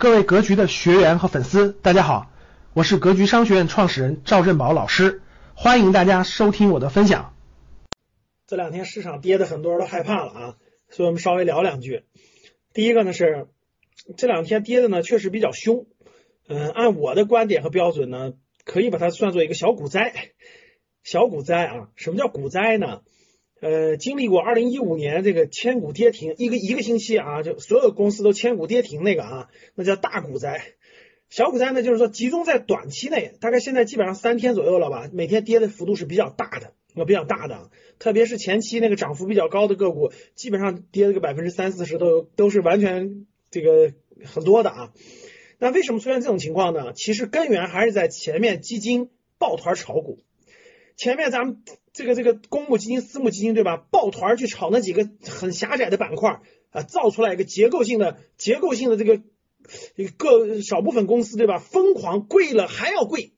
各位格局的学员和粉丝，大家好，我是格局商学院创始人赵振宝老师，欢迎大家收听我的分享。这两天市场跌的，很多人都害怕了啊，所以我们稍微聊两句。第一个呢是这两天跌的呢确实比较凶，嗯，按我的观点和标准呢，可以把它算作一个小股灾，小股灾啊。什么叫股灾呢？呃，经历过二零一五年这个千股跌停，一个一个星期啊，就所有公司都千股跌停那个啊，那叫大股灾。小股灾呢，就是说集中在短期内，大概现在基本上三天左右了吧，每天跌的幅度是比较大的，有比较大的，特别是前期那个涨幅比较高的个股，基本上跌了个百分之三四十都有，都是完全这个很多的啊。那为什么出现这种情况呢？其实根源还是在前面基金抱团炒股，前面咱们。这个这个公募基金、私募基金，对吧？抱团去炒那几个很狭窄的板块啊，造出来一个结构性的、结构性的这个一个少部分公司，对吧？疯狂贵了还要贵，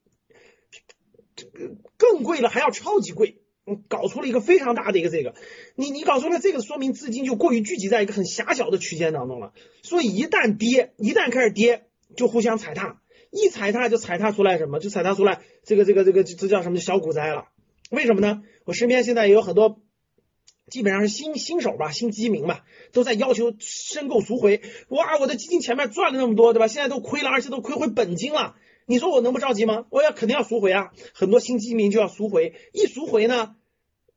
更贵了还要超级贵，搞出了一个非常大的一个这个，你你搞出了这个，说明资金就过于聚集在一个很狭小的区间当中了。所以一旦跌，一旦开始跌，就互相踩踏，一踩踏就踩踏出来什么？就踩踏出来这个这个这个这叫什么？小股灾了。为什么呢？我身边现在也有很多，基本上是新新手吧，新基民吧，都在要求申购赎回。哇，我的基金前面赚了那么多，对吧？现在都亏了，而且都亏回本金了。你说我能不着急吗？我要肯定要赎回啊！很多新基民就要赎回，一赎回呢，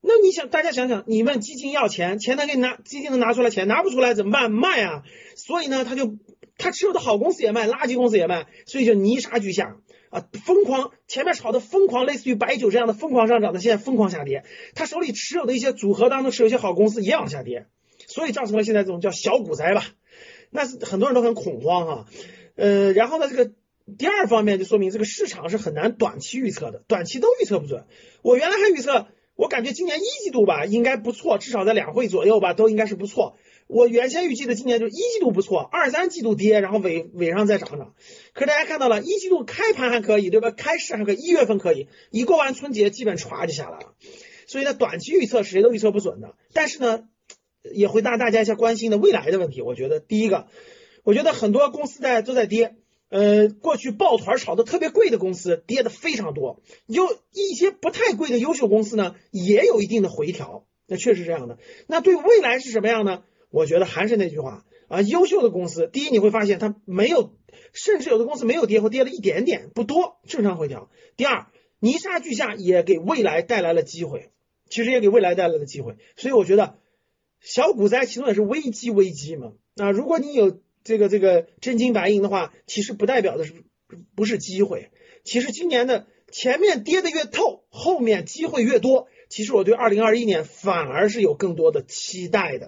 那你想，大家想想，你问基金要钱，钱能给你拿，基金能拿出来钱，拿不出来怎么办？卖啊！所以呢，他就他持有的好公司也卖，垃圾公司也卖，所以就泥沙俱下。啊，疯狂前面炒的疯狂，类似于白酒这样的疯狂上涨的，现在疯狂下跌。他手里持有的一些组合当中持有一些好公司也往下跌，所以造成了现在这种叫小股灾吧。那是很多人都很恐慌哈。呃，然后呢，这个第二方面就说明这个市场是很难短期预测的，短期都预测不准。我原来还预测，我感觉今年一季度吧应该不错，至少在两会左右吧都应该是不错。我原先预计的今年就一季度不错，二三季度跌，然后尾尾上再涨涨。可是大家看到了，一季度开盘还可以，对吧？开市还可以，一月份可以，一过完春节，基本歘就下来了。所以呢，短期预测谁都预测不准的。但是呢，也回答大家一些关心的未来的问题。我觉得第一个，我觉得很多公司在都在跌，呃，过去抱团炒的特别贵的公司跌的非常多，有一些不太贵的优秀公司呢，也有一定的回调。那确实这样的。那对未来是什么样呢？我觉得还是那句话啊，优秀的公司，第一你会发现它没有，甚至有的公司没有跌或跌了一点点，不多，正常回调。第二，泥沙俱下也给未来带来了机会，其实也给未来带来了机会。所以我觉得小股灾其中也是危机，危机嘛。啊，如果你有这个这个真金白银的话，其实不代表的是不是机会。其实今年的前面跌的越透，后面机会越多。其实我对二零二一年反而是有更多的期待的。